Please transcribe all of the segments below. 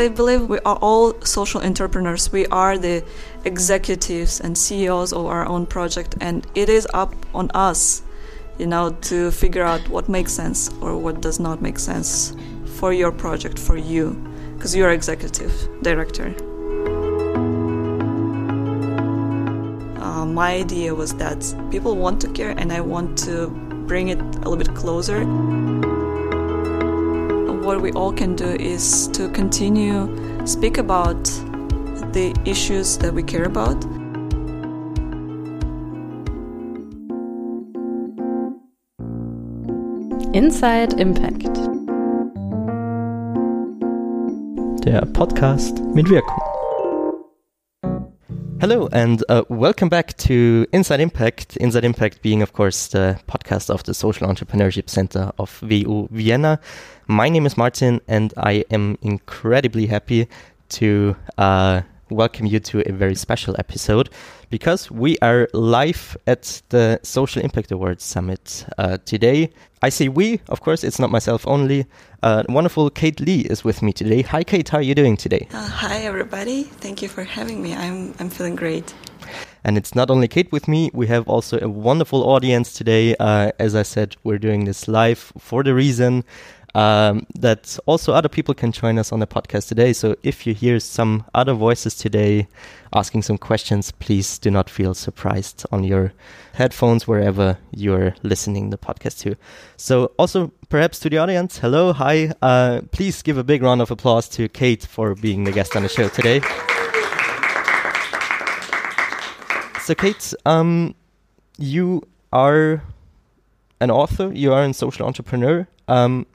I believe we are all social entrepreneurs. We are the executives and CEOs of our own project, and it is up on us, you know, to figure out what makes sense or what does not make sense for your project, for you, because you're executive director. Uh, my idea was that people want to care, and I want to bring it a little bit closer what we all can do is to continue speak about the issues that we care about. Inside Impact. Der Podcast mit Wirkung. Hello and uh, welcome back to Inside Impact. Inside Impact being, of course, the podcast of the Social Entrepreneurship Center of WU Vienna. My name is Martin, and I am incredibly happy to uh, welcome you to a very special episode because we are live at the Social Impact Awards Summit uh, today. I say we, of course, it's not myself only. Uh, wonderful Kate Lee is with me today. Hi, Kate, how are you doing today? Uh, hi, everybody. Thank you for having me. I'm, I'm feeling great. And it's not only Kate with me, we have also a wonderful audience today. Uh, as I said, we're doing this live for the reason um, that also other people can join us on the podcast today. So if you hear some other voices today asking some questions, please do not feel surprised on your headphones wherever you're listening the podcast to. So also perhaps to the audience, hello, hi. Uh, please give a big round of applause to Kate for being the guest on the show today. So Kate, um, you are an author, you are a social entrepreneur. Um,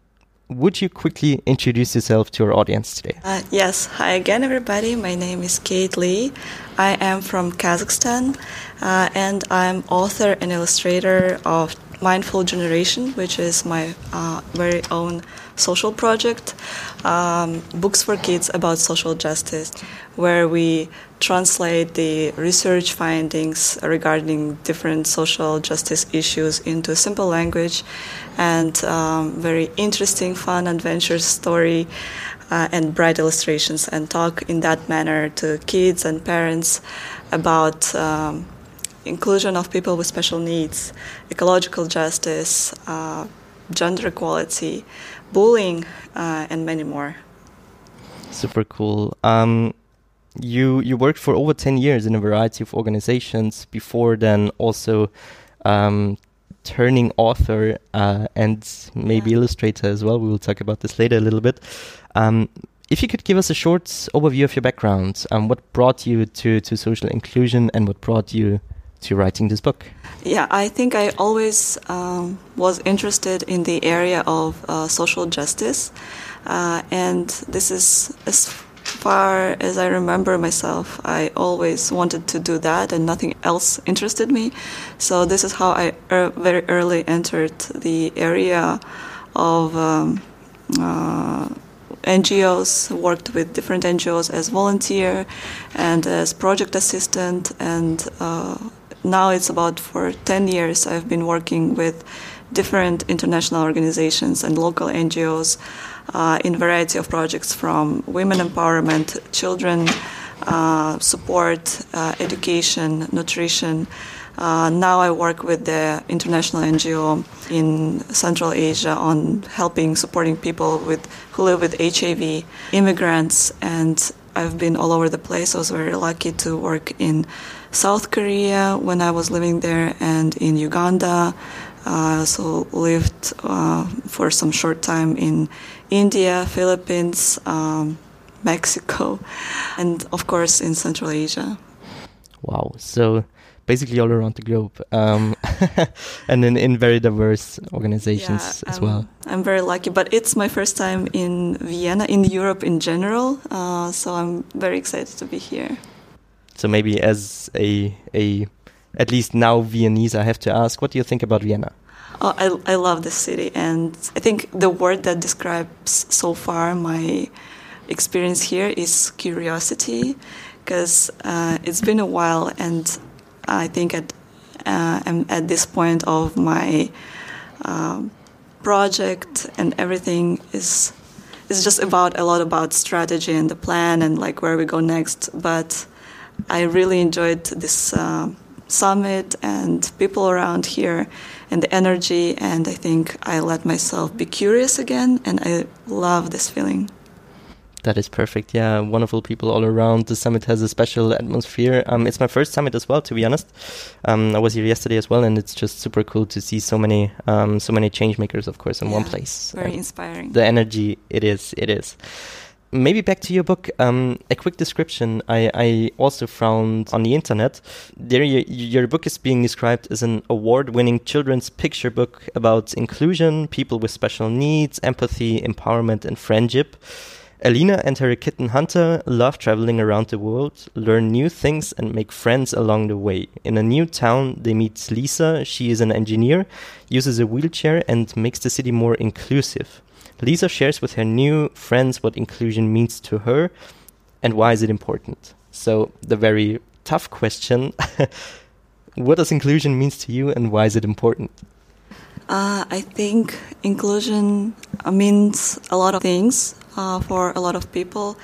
would you quickly introduce yourself to our audience today? Uh, yes. Hi again, everybody. My name is Kate Lee. I am from Kazakhstan, uh, and I'm author and illustrator of Mindful Generation, which is my uh, very own social project, um, books for kids about social justice, where we translate the research findings regarding different social justice issues into simple language and um, very interesting, fun, adventure story. Uh, and bright illustrations, and talk in that manner to kids and parents about um, inclusion of people with special needs, ecological justice, uh, gender equality, bullying, uh, and many more. Super cool. Um, you you worked for over ten years in a variety of organizations. Before then, also um, turning author uh, and maybe yeah. illustrator as well. We will talk about this later a little bit. Um, if you could give us a short overview of your background, um, what brought you to, to social inclusion and what brought you to writing this book? Yeah, I think I always um, was interested in the area of uh, social justice, uh, and this is as far as I remember myself. I always wanted to do that, and nothing else interested me. So this is how I er very early entered the area of. Um, uh, NGOs, worked with different NGOs as volunteer and as project assistant, and uh, now it's about for 10 years I've been working with different international organizations and local NGOs uh, in variety of projects from women empowerment, children uh, support, uh, education, nutrition. Uh, now I work with the international NGO in Central Asia on helping supporting people with who live with HIV, immigrants, and I've been all over the place. I was very lucky to work in South Korea when I was living there and in Uganda. I uh, also lived uh, for some short time in India, Philippines, um, Mexico, and of course in Central Asia. Wow. So basically all around the globe um, and in, in very diverse organizations yeah, as well. I'm very lucky, but it's my first time in Vienna, in Europe in general, uh, so I'm very excited to be here. So maybe as a a at least now Viennese, I have to ask, what do you think about Vienna? Oh, I, I love this city, and I think the word that describes so far my experience here is curiosity, because uh, it's been a while, and I think at uh, I'm at this point of my uh, project and everything is is just about a lot about strategy and the plan and like where we go next. But I really enjoyed this uh, summit and people around here and the energy. And I think I let myself be curious again, and I love this feeling. That is perfect. Yeah, wonderful people all around. The summit has a special atmosphere. Um, it's my first summit as well, to be honest. Um, I was here yesterday as well, and it's just super cool to see so many, um, so many change makers, of course, in Yeah, one place. Very And inspiring. the energy, it is, it is. Maybe back to your book. Um, a quick description I, I also found on the internet. There, your, your book is being described as an award-winning children's picture book about inclusion, people with special needs, empathy, empowerment, and friendship. Alina and her kitten Hunter love traveling around the world, learn new things, and make friends along the way. In a new town, they meet Lisa. She is an engineer, uses a wheelchair, and makes the city more inclusive. Lisa shares with her new friends what inclusion means to her and why is it important. So, the very tough question what does inclusion means to you and why is it important? Uh, I think inclusion uh, means a lot of things uh, for a lot of people.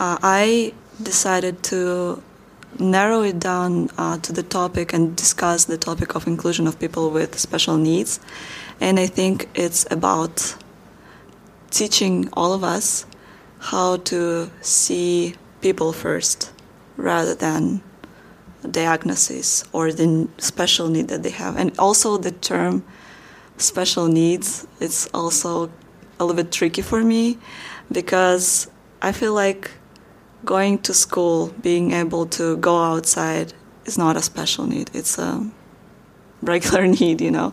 Uh, I decided to narrow it down uh, to the topic and discuss the topic of inclusion of people with special needs. And I think it's about teaching all of us how to see people first rather than diagnosis or the special need that they have. And also the term special needs, it's also a little bit tricky for me because I feel like going to school, being able to go outside is not a special need. It's a regular need, you know.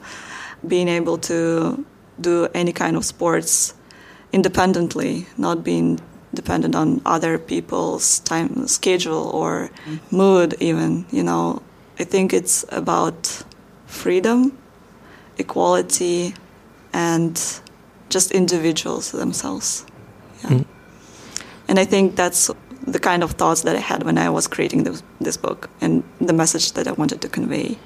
Being able to do any kind of sports independently, not being dependent on other people's time schedule or mood even, you know. I think it's about freedom, equality and just individuals themselves. Yeah. Mm. And I think that's the kind of thoughts that I had when I was creating this, this book and the message that I wanted to convey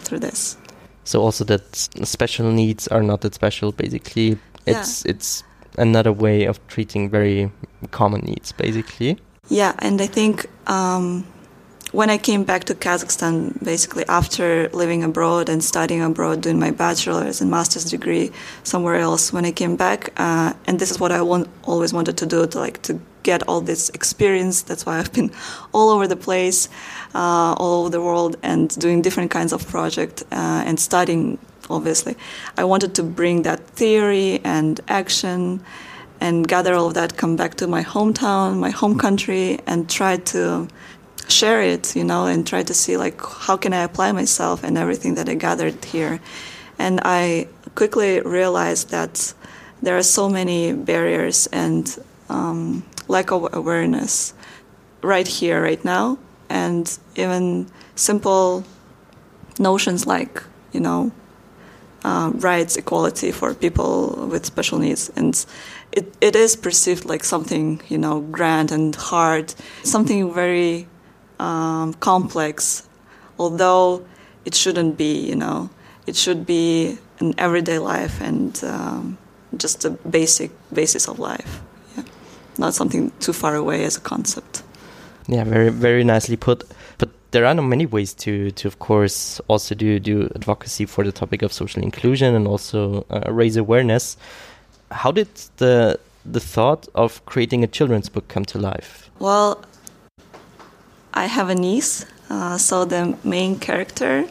through this. So also that special needs are not that special. Basically, Yeah. it's it's another way of treating very common needs. Basically, Yeah, and I think um, when I came back to Kazakhstan, basically after living abroad and studying abroad, doing my bachelor's and master's degree somewhere else, when I came back, uh, and this is what I want, always wanted to do, to like to get all this experience. That's why I've been all over the place, uh, all over the world, and doing different kinds of project uh, and studying. Obviously, I wanted to bring that theory and action and gather all of that, come back to my hometown, my home country, and try to share it, you know, and try to see like how can I apply myself and everything that I gathered here. And I quickly realized that there are so many barriers and um, lack of awareness right here, right now, and even simple notions like, you know, uh, rights, equality for people with special needs. And it, it is perceived like something, you know, grand and hard, something very um, complex, although it shouldn't be, you know. It should be an everyday life and um, just a basic basis of life. Yeah. Not something too far away as a concept. yeah, very very nicely put. There are many ways to to of course also do do advocacy for the topic of social inclusion and also uh, raise awareness. How did the the thought of creating a children's book come to life? Well, I have a niece, uh, so the main character,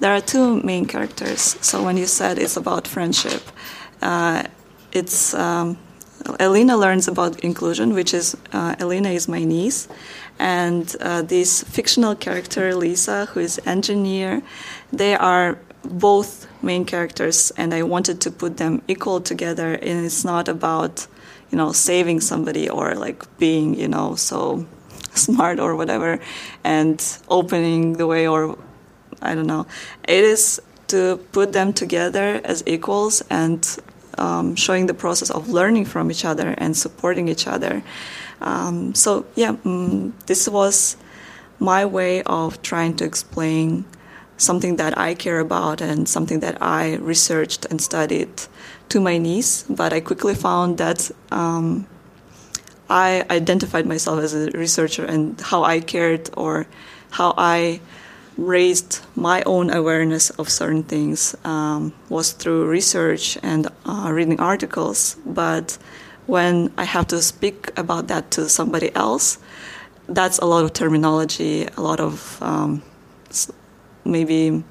there are two main characters. So when you said it's about friendship, uh, it's um, Elena learns about inclusion, which is uh, Elena is my niece, and uh, this fictional character Lisa, who is engineer, they are both main characters, and I wanted to put them equal together. And it's not about you know saving somebody or like being you know so smart or whatever and opening the way or I don't know. It is to put them together as equals and um, showing the process of learning from each other and supporting each other. Um, so yeah, mm, this was my way of trying to explain something that I care about and something that I researched and studied to my niece. But I quickly found that um, I identified myself as a researcher and how I cared or how I raised my own awareness of certain things um, was through research and uh, reading articles. But when I have to speak about that to somebody else, that's a lot of terminology, a lot of um, maybe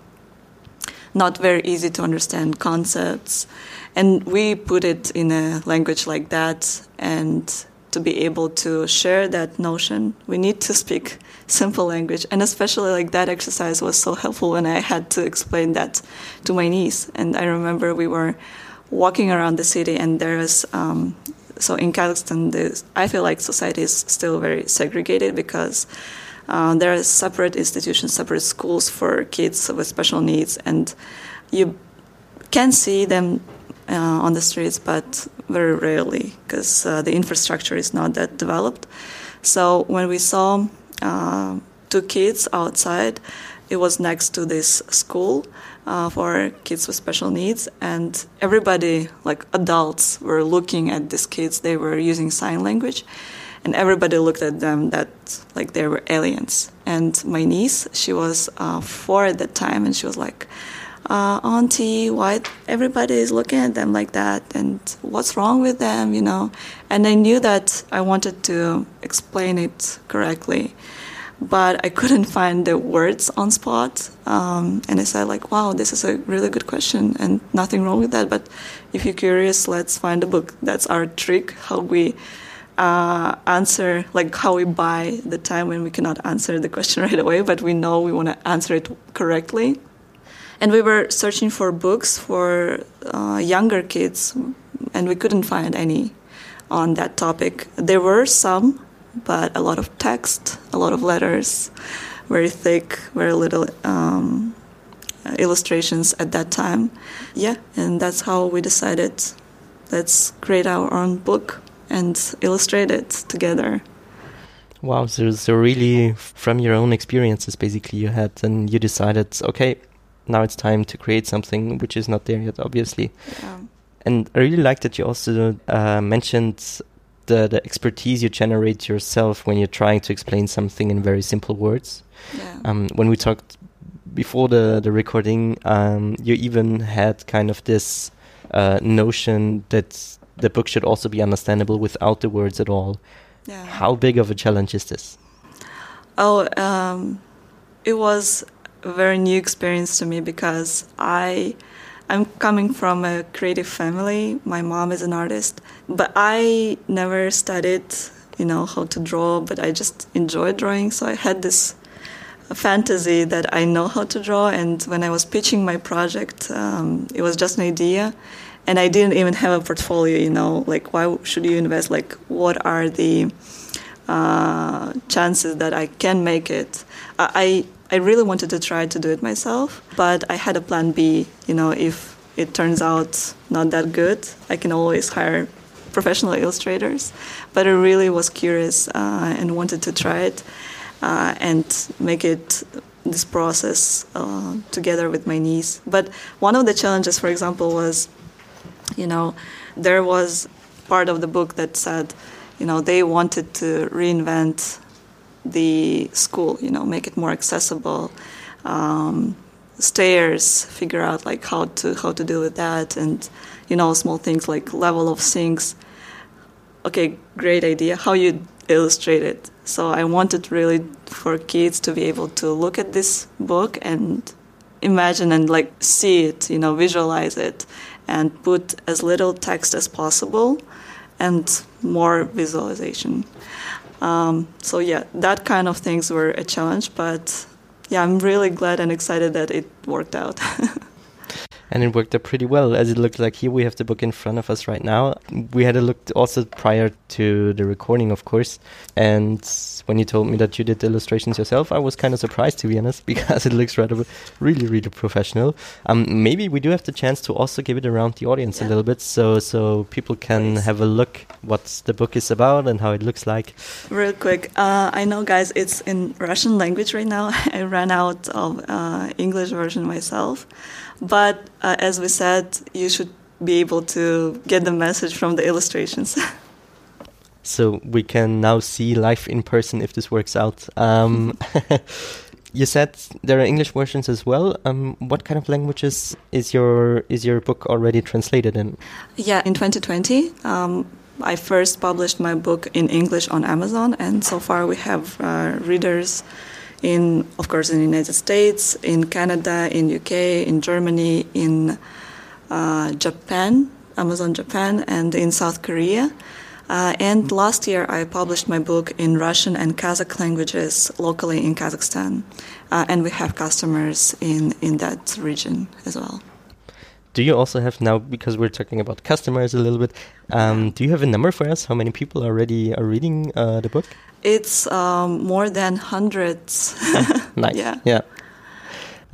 not very easy to understand concepts. And we put it in a language like that, and to be able to share that notion, we need to speak simple language. And especially like that exercise was so helpful when I had to explain that to my niece. And I remember we were walking around the city, and there was um, so in Kazakhstan, I feel like society is still very segregated because uh, there are separate institutions, separate schools for kids with special needs, and you can see them uh, on the streets, but very rarely because uh, the infrastructure is not that developed. So when we saw uh, two kids outside, it was next to this school uh, for kids with special needs, and everybody, like adults, were looking at these kids. They were using sign language, and everybody looked at them that like they were aliens. And my niece, she was uh, four at that time, and she was like, uh, "Auntie, why everybody is looking at them like that? And what's wrong with them? You know?" And I knew that I wanted to explain it correctly but I couldn't find the words on spot. Um, and I said, like, wow, this is a really good question, and nothing wrong with that. But if you're curious, let's find a book. That's our trick, how we uh, answer, like how we buy the time when we cannot answer the question right away, but we know we want to answer it correctly. And we were searching for books for uh, younger kids, and we couldn't find any on that topic. There were some, but a lot of text, a lot of letters, very thick, very little um, illustrations at that time. Yeah, and that's how we decided let's create our own book and illustrate it together. Wow, so, so really from your own experiences basically you had and you decided, okay, now it's time to create something which is not there yet, obviously. Yeah. And I really like that you also uh, mentioned the, the expertise you generate yourself when you're trying to explain something in very simple words. Yeah. Um, when we talked before the, the recording, um, you even had kind of this uh, notion that the book should also be understandable without the words at all. Yeah. How big of a challenge is this? Oh, um, it was a very new experience to me because I I'm coming from a creative family. My mom is an artist, but I never studied, you know, how to draw, but I just enjoy drawing. So I had this fantasy that I know how to draw. And when I was pitching my project, um, it was just an idea. And I didn't even have a portfolio, you know, like why should you invest? Like, what are the uh, chances that I can make it? I I really wanted to try to do it myself, but I had a plan B. You know, if it turns out not that good, I can always hire professional illustrators. But I really was curious uh, and wanted to try it uh, and make it this process uh, together with my niece. But one of the challenges, for example, was, you know, there was part of the book that said, you know, they wanted to reinvent the school, you know, make it more accessible. Um, stairs, figure out like how to how to deal with that, and you know, small things like level of sinks. Okay, great idea. How you illustrate it. So I wanted really for kids to be able to look at this book and imagine and like see it, you know, visualize it, and put as little text as possible, and more visualization. Um, so yeah, that kind of things were a challenge, but yeah, I'm really glad and excited that it worked out. and it worked out pretty well. As it looked like here we have the book in front of us right now. We had a look also prior to the recording of course. And when you told me that you did the illustrations yourself i was kind of surprised to be honest because it looks rather really really professional. Um, maybe we do have the chance to also give it around the audience yeah. a little bit so so people can Please. have a look what the book is about and how it looks like. Real quick uh, i know guys it's in russian language right now. I ran out of uh, english version myself but uh, as we said, you should be able to get the message from the illustrations. so we can now see live in person if this works out. Um, you said there are English versions as well. Um, what kind of languages is your is your book already translated in? Yeah, in 2020, um, I first published my book in English on Amazon, and so far we have uh, readers in, of course, in the United States, in Canada, in UK, in Germany, in uh, Japan, Amazon Japan, and in South Korea. Uh, and last year, I published my book in Russian and Kazakh languages locally in Kazakhstan, uh, and we have customers in in that region as well. Do you also have now, because we're talking about customers a little bit, um, do you have a number for us? How many people already are reading uh, the book? It's um, more than hundreds. nice. Yeah. Yeah.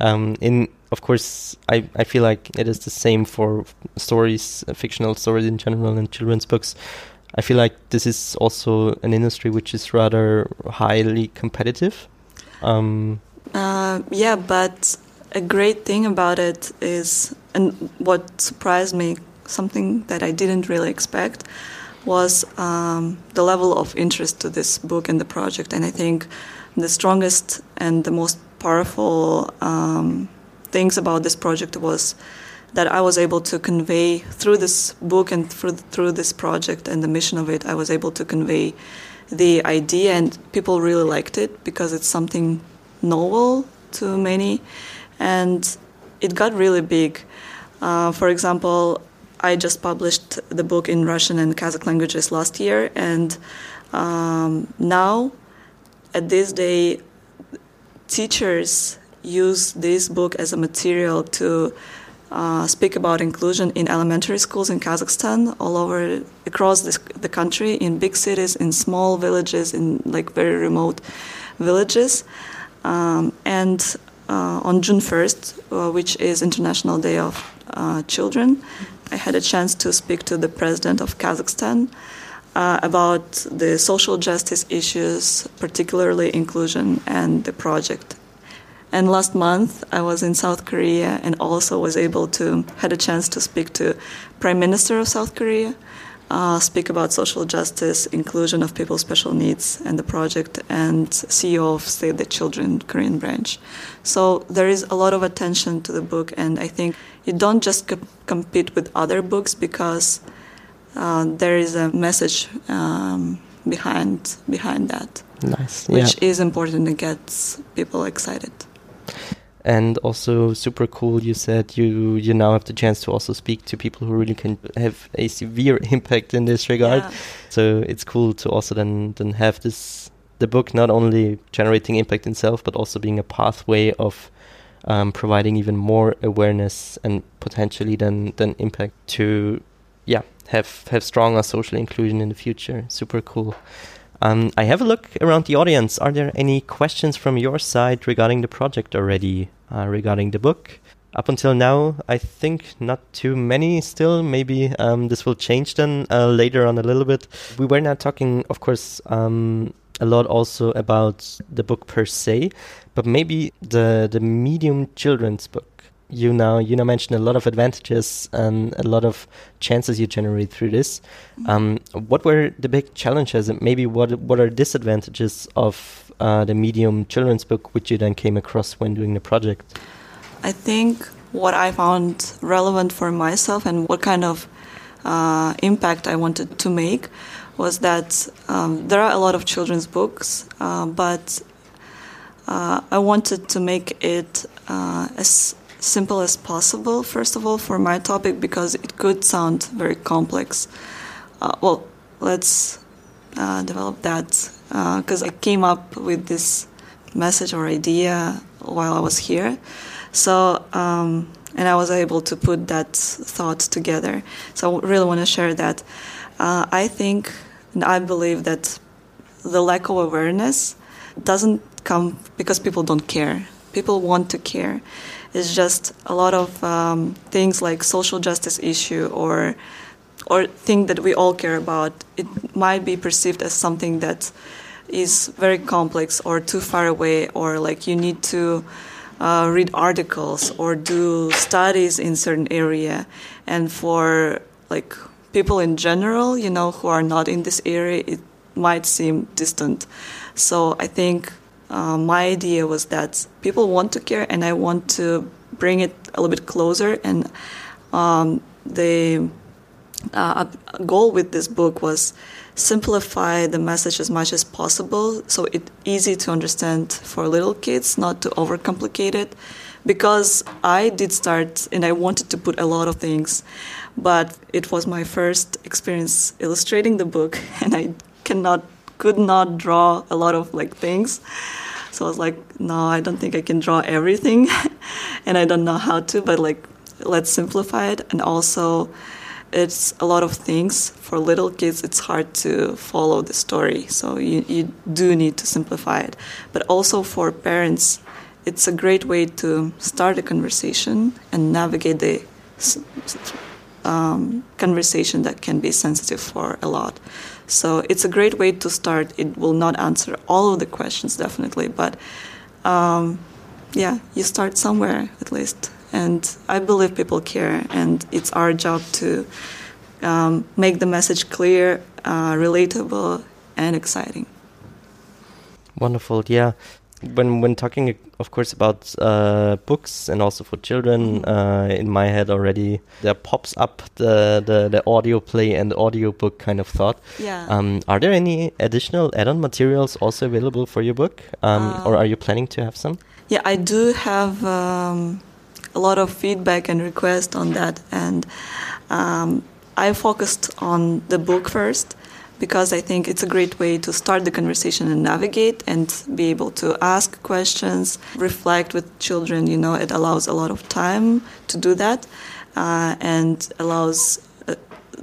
Um, in of course, I, I feel like it is the same for stories, uh, fictional stories in general, and children's books. I feel like this is also an industry which is rather highly competitive. Um, uh, yeah, but a great thing about it is, and what surprised me, something that I didn't really expect, was um, the level of interest to this book and the project. And I think the strongest and the most powerful um, things about this project was that I was able to convey through this book and through through this project and the mission of it. I was able to convey the idea, and people really liked it because it's something novel to many, and it got really big. Uh, for example, I just published the book in Russian and Kazakh languages last year, and um, now, at this day, teachers use this book as a material to uh, speak about inclusion in elementary schools in Kazakhstan, all over across this, the country, in big cities, in small villages, in like very remote villages. Um, and uh, on June 1st, uh, which is International Day of uh, Children, I had a chance to speak to the president of Kazakhstan uh, about the social justice issues, particularly inclusion and the project. And last month, I was in South Korea and also was able to had a chance to speak to Prime Minister of South Korea, uh, speak about social justice, inclusion of people with special needs, and the project, and CEO of Save the Children Korean branch. So there is a lot of attention to the book, and I think you don't just co- compete with other books because uh, there is a message um, behind behind that. Nice, which yeah. is important and gets people excited and also super cool you said you you now have the chance to also speak to people who really can have a severe impact in this regard yeah. so it's cool to also then then have this the book not only generating impact itself but also being a pathway of um, providing even more awareness and potentially then then impact to yeah have have stronger social inclusion in the future super cool um, I have a look around the audience. Are there any questions from your side regarding the project already, regarding the book? Up until now, I think not too many still. Maybe um, this will change then uh, later on a little bit. We were now talking, of course, um, a lot also about the book per se, but maybe the the medium children's book you now you now mentioned a lot of advantages and a lot of chances you generate through this. Mm-hmm. Um, what were the big challenges and maybe what what are disadvantages of uh, the medium children's book which you then came across when doing the project? I think what I found relevant for myself and what kind of uh, impact I wanted to make was that um, there are a lot of children's books, uh, but uh, I wanted to make it uh, as simple as possible, first of all, for my topic, because it could sound very complex. Uh, well, let's uh, develop that, because uh, I came up with this message or idea while I was here. So, um, and I was able to put that thought together. So, I really want to share that. Uh, I think and I believe that the lack of awareness doesn't come because people don't care. People want to care. It's just a lot of um, things like social justice issue or or thing that we all care about. It might be perceived as something that is very complex or too far away, or like you need to uh, read articles or do studies in certain area, and for like people in general, you know, who are not in this area, it might seem distant. So I think uh, my idea was that people want to care, and I want to bring it a little bit closer. And um, the uh, goal with this book was simplify the message as much as possible, so it's easy to understand for little kids, not to overcomplicate it. Because I did start, and I wanted to put a lot of things, but it was my first experience illustrating the book, and I cannot could not draw a lot of like things. So I was like, no, I don't think I can draw everything, and I don't know how to. But like, let's simplify it, and also, it's a lot of things for little kids. It's hard to follow the story, so you you do need to simplify it. But also for parents, it's a great way to start a conversation and navigate the um, conversation that can be sensitive for a lot. So it's a great way to start. It will not answer all of the questions, definitely, but um, yeah, you start somewhere at least. And I believe people care, and it's our job to um, make the message clear, uh, relatable, and exciting. Wonderful, yeah when when talking, of course, about uh, books and also for children, mm-hmm. uh, in my head already there pops up the, the, the audio play and audio book kind of thought. Yeah. Um, are there any additional add-on materials also available for your book, um, or are you planning to have some? Yeah, I do have um, a lot of feedback and requests on that, and um, I focused on the book first because I think it's a great way to start the conversation and navigate and be able to ask questions, reflect with children. You know, it allows a lot of time to do that uh, and allows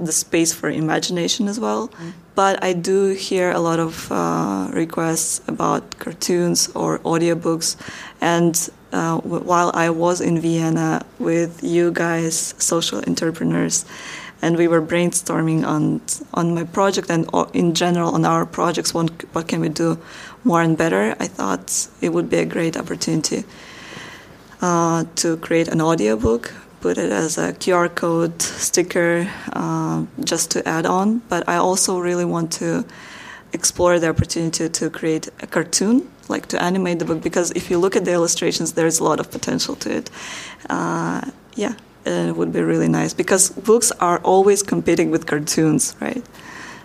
the space for imagination as well. Mm. But I do hear a lot of uh, requests about cartoons or audiobooks. And uh, while I was in Vienna with you guys, social entrepreneurs, and we were brainstorming on on my project and in general on our projects. What, what can we do more and better? I thought it would be a great opportunity uh, to create an audiobook, put it as a QR code sticker, uh, just to add on. But I also really want to explore the opportunity to create a cartoon like to animate the book because if you look at the illustrations there's a lot of potential to it uh, yeah it would be really nice because books are always competing with cartoons, right?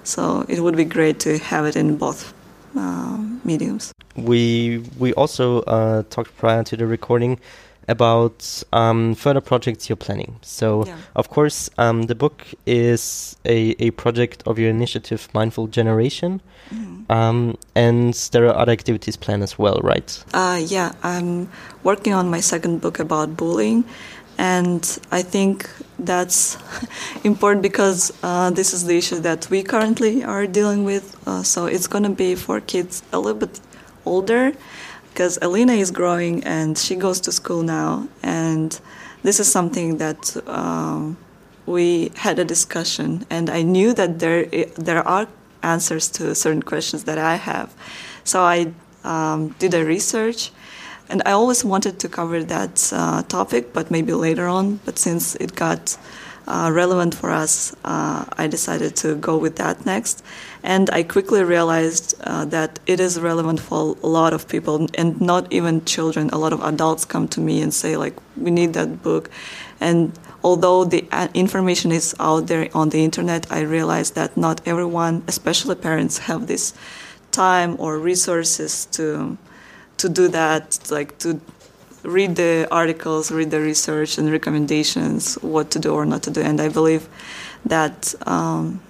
So it would be great to have it in both uh, mediums. We we also uh, talked prior to the recording about um, further projects you're planning. So, yeah. of course, um, the book is a, a project of your initiative, Mindful Generation. Mm-hmm. Um, and there are other activities planned as well, right? Uh, yeah, I'm working on my second book about bullying. And I think that's important because uh, this is the issue that we currently are dealing with. Uh, so it's going to be for kids a little bit older because Alina is growing and she goes to school now. And this is something that um, we had a discussion, and I knew that there there are answers to certain questions that I have. So I um, did a research and I always wanted to cover that uh, topic, but maybe later on. But since it got uh, relevant for us, uh, I decided to go with that next. And I quickly realized uh, that it is relevant for a lot of people, and not even children. A lot of adults come to me and say, like, we need that book. And although the uh, information is out there on the internet, I realized that not everyone, especially parents, have this time or resources to to do that, like to read the articles, read the research and recommendations, what to do or not to do. And I believe that um,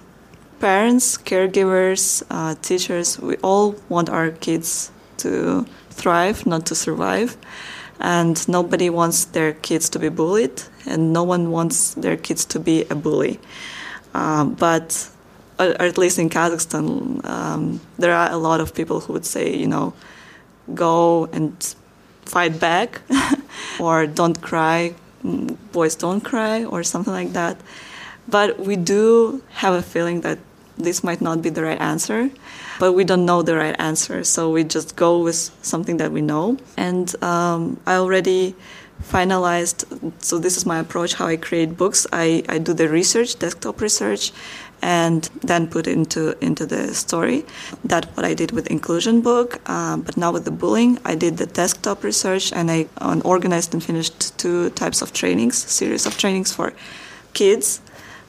parents, caregivers, uh, teachers, we all want our kids to thrive, not to survive. And nobody wants their kids to be bullied, and no one wants their kids to be a bully. Um, but, or at least in Kazakhstan, um, there are a lot of people who would say, you know, go and fight back or don't cry, boys don't cry, or something like that. But we do have a feeling that this might not be the right answer, but we don't know the right answer. So we just go with something that we know. And um, I already finalized. So this is my approach how I create books. I, I do the research, desktop research, and then put into into the story. That's what I did with inclusion book. Uh, but now with the bullying, I did the desktop research and I organized and finished two types of trainings, series of trainings for kids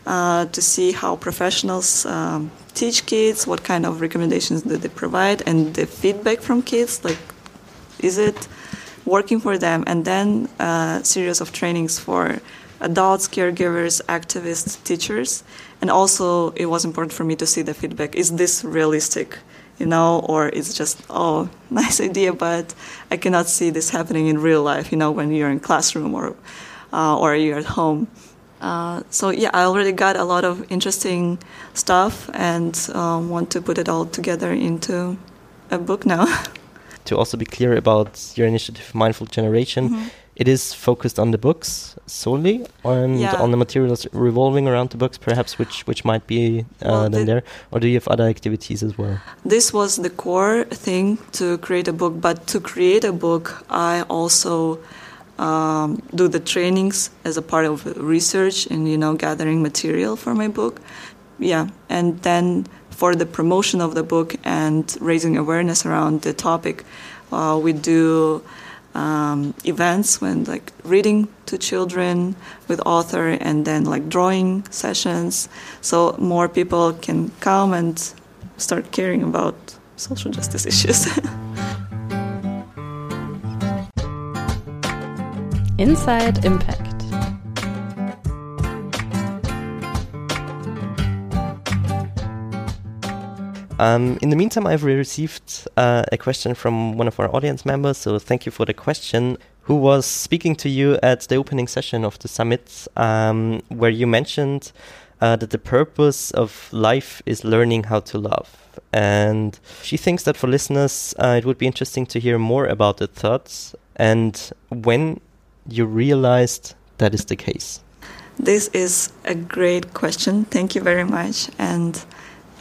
uh, to see how professionals um, teach kids, what kind of recommendations do they provide, and the feedback from kids. Like, is it working for them? And then a uh, series of trainings for adults, caregivers, activists, teachers. And also, it was important for me to see the feedback. Is this realistic? You know, or it's just, oh, nice idea, but I cannot see this happening in real life, you know, when you're in classroom or, uh, or you're at home. Uh, so yeah, I already got a lot of interesting stuff and um, want to put it all together into a book now. to also be clear about your initiative, Mindful Generation, mm -hmm. it is focused on the books solely, and yeah. on the materials revolving around the books, perhaps which which might be uh, well, then there, or do you have other activities as well? This was the core thing to create a book, but to create a book, I also um, do the trainings as a part of research and you know gathering material for my book. Yeah and then for the promotion of the book and raising awareness around the topic uh, we do um, events when like reading to children with author and then like drawing sessions. So more people can come and start caring about social justice issues Inside Impact. Um, in the meantime, I've received uh, a question from one of our audience members, so thank you for the question. Who was speaking to you at the opening session of the summit, um, where you mentioned uh, that the purpose of life is learning how to love. And she thinks that for listeners, uh, it would be interesting to hear more about the thoughts and when you realized that is the case? This is a great question. Thank you very much. And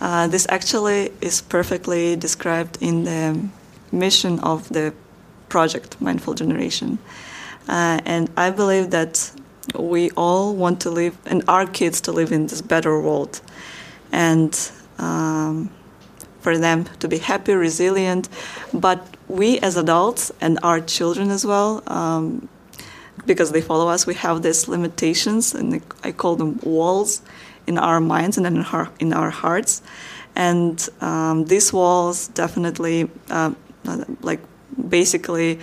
uh, this actually is perfectly described in the mission of the project, Mindful Generation. Uh, and I believe that we all want to live, and our kids to live in this better world. And um, for them to be happy, resilient. But we as adults and our children as well, um, because they follow us, we have these limitations, and I call them walls in our minds and in our, in our hearts. And um, these walls definitely, uh, like, basically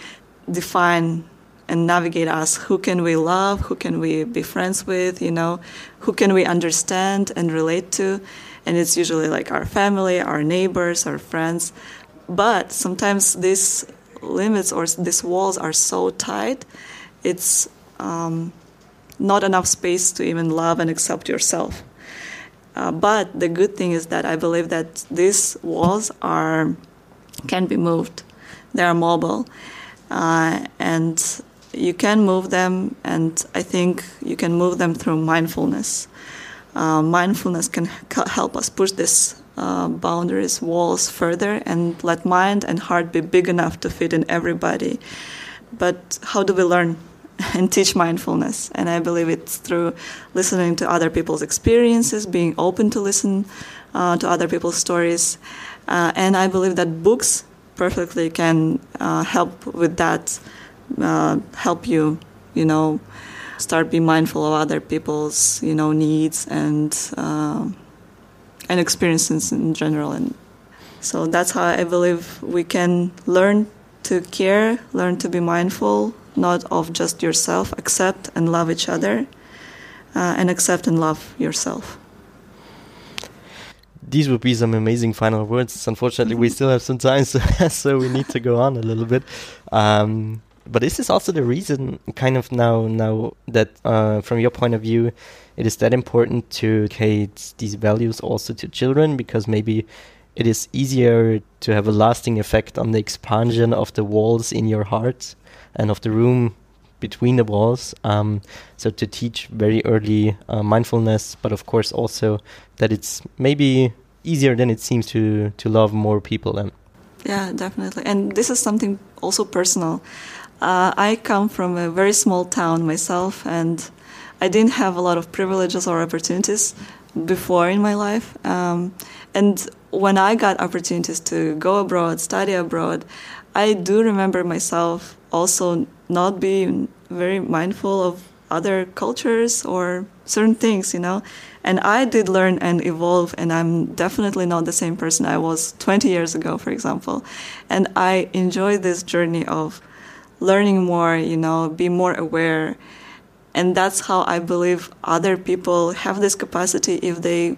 define and navigate us. Who can we love? Who can we be friends with? You know, who can we understand and relate to? And it's usually like our family, our neighbors, our friends. But sometimes these limits or these walls are so tight it's um, not enough space to even love and accept yourself. Uh, but the good thing is that I believe that these walls are can be moved. They are mobile, uh, and you can move them. And I think you can move them through mindfulness. Uh, mindfulness can help us push these uh, boundaries, walls further, and let mind and heart be big enough to fit in everybody. But how do we learn and teach mindfulness. And I believe it's through listening to other people's experiences, being open to listen uh, to other people's stories. Uh, and I believe that books perfectly can uh, help with that, uh, help you, you know, start being mindful of other people's, you know, needs and uh, and experiences in general. And so that's how I believe we can learn to care, learn to be mindful, not of just yourself. Accept and love each other, uh, and accept and love yourself. These would be some amazing final words. Unfortunately, we still have some time, so, so we need to go on a little bit. Um, but this is also the reason, kind of now, now that uh, from your point of view, it is that important to educate these values also to children because maybe it is easier to have a lasting effect on the expansion of the walls in your heart and of the room between the walls. Um, so to teach very early uh, mindfulness, but of course also that it's maybe easier than it seems to to love more people. And yeah, definitely. And this is something also personal. Uh, I come from a very small town myself, and I didn't have a lot of privileges or opportunities before in my life. Um, and when I got opportunities to go abroad, study abroad, I do remember myself also not being very mindful of other cultures or certain things, you know. And I did learn and evolve, and I'm definitely not the same person I was 20 years ago, for example. And I enjoy this journey of learning more, you know, be more aware. And that's how I believe other people have this capacity if they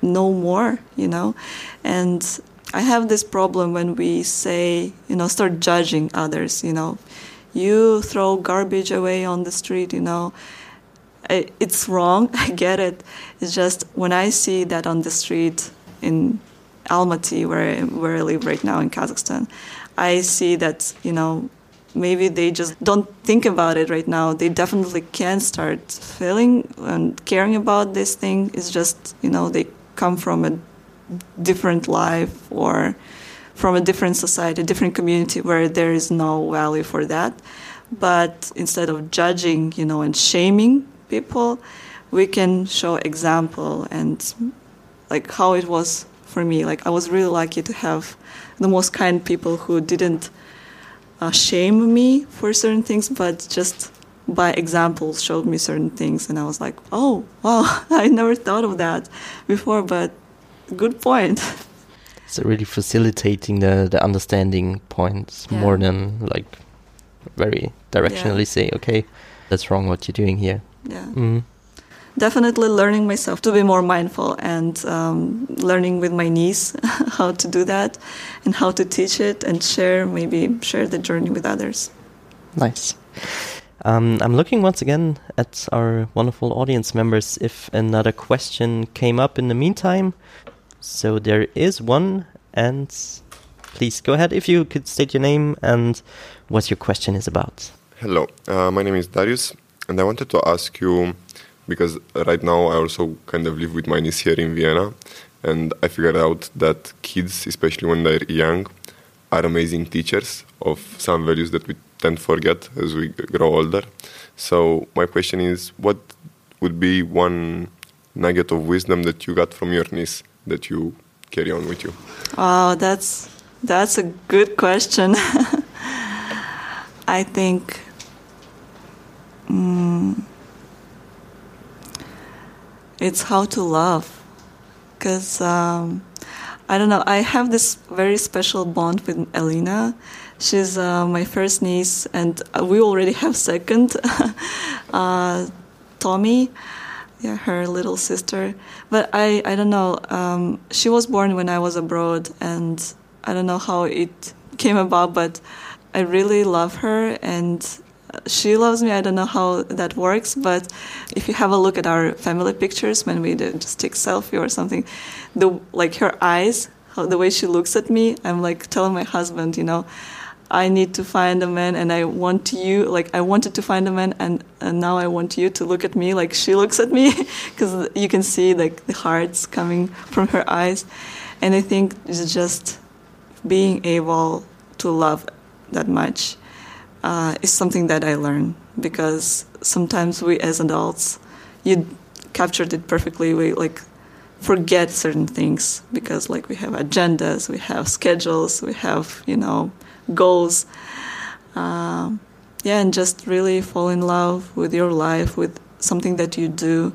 know more, you know. And I have this problem when we say, you know, start judging others, you know. You throw garbage away on the street, you know. It's wrong, I get it. It's just when I see that on the street in Almaty, where I, where I live right now in Kazakhstan, I see that, you know, maybe they just don't think about it right now. They definitely can start feeling and caring about this thing. It's just, you know, they come from a different life or from a different society, a different community where there is no value for that. But instead of judging, you know, and shaming people, we can show example and like how it was for me. Like I was really lucky to have the most kind people who didn't uh, shame me for certain things, but just by example showed me certain things, and I was like, oh wow, I never thought of that before, but good point. So really facilitating the the understanding points yeah. more than like very directionally yeah. say, okay, that's wrong what you're doing here. Yeah. Mm. Definitely learning myself to be more mindful and um, learning with my niece how to do that and how to teach it and share, maybe share the journey with others. Nice. Um, I'm looking once again at our wonderful audience members if another question came up in the meantime. So there is one, and please go ahead if you could state your name and what your question is about. Hello, uh, my name is Darius, and I wanted to ask you because right now I also kind of live with my niece here in Vienna, and I figured out that kids, especially when they're young, are amazing teachers of some values that we tend to forget as we grow older. So my question is, what would be one nugget of wisdom that you got from your niece that you carry on with you? Oh, that's that's a good question. I think. Um, it's how to love because um, i don't know i have this very special bond with elena she's uh, my first niece and we already have second uh, tommy yeah her little sister but i i don't know um, she was born when i was abroad and i don't know how it came about but i really love her and she loves me. I don't know how that works, but if you have a look at our family pictures when we just take selfie or something, the like her eyes, how, the way she looks at me, I'm like telling my husband, you know, I need to find a man, and I want you, like I wanted to find a man, and, and now I want you to look at me like she looks at me, because you can see like the hearts coming from her eyes, and I think it's just being able to love that much uh, is something that I learned because sometimes we as adults, you captured it perfectly. We like forget certain things because like we have agendas, we have schedules, we have you know goals. Um, yeah, and just really fall in love with your life, with something that you do,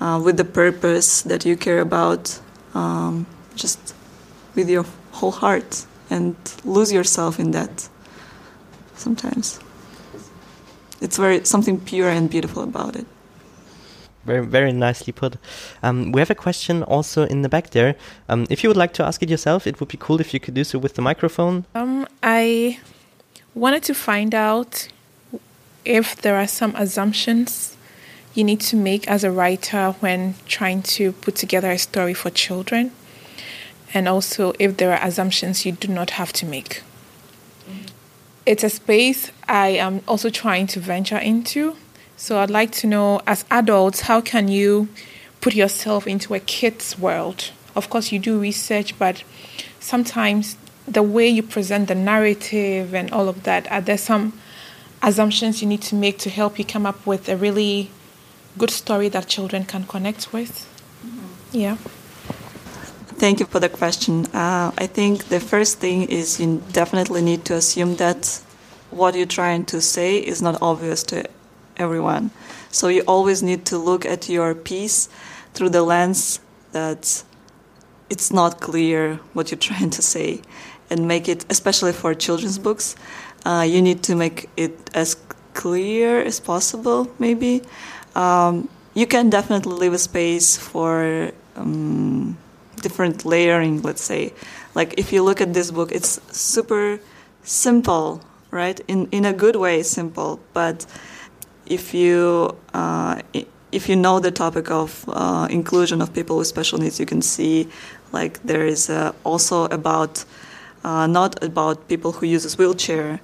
uh, with the purpose that you care about, um, just with your whole heart, and lose yourself in that sometimes. It's very something pure and beautiful about it. Very, very nicely put. Um, we have a question also in the back there. Um, if you would like to ask it yourself, it would be cool if you could do so with the microphone. Um, I wanted to find out if there are some assumptions you need to make as a writer when trying to put together a story for children, and also if there are assumptions you do not have to make it's a space I am also trying to venture into. So I'd like to know, as adults, how can you put yourself into a kid's world? Of course, you do research, but sometimes the way you present the narrative and all of that, are there some assumptions you need to make to help you come up with a really good story that children can connect with? Yeah. Thank you for the question. Uh, I think the first thing is you definitely need to assume that what you're trying to say is not obvious to everyone. So you always need to look at your piece through the lens that it's not clear what you're trying to say and make it, especially for children's books, uh, you need to make it as clear as possible, maybe. Um, you can definitely leave a space for um, different layering, let's say. Like if you look at this book, it's super simple, right? In, in a good way, simple. But if you uh, if you know the topic of uh, inclusion of people with special needs, you can see like there is uh, also about uh, not about people who uses wheelchair,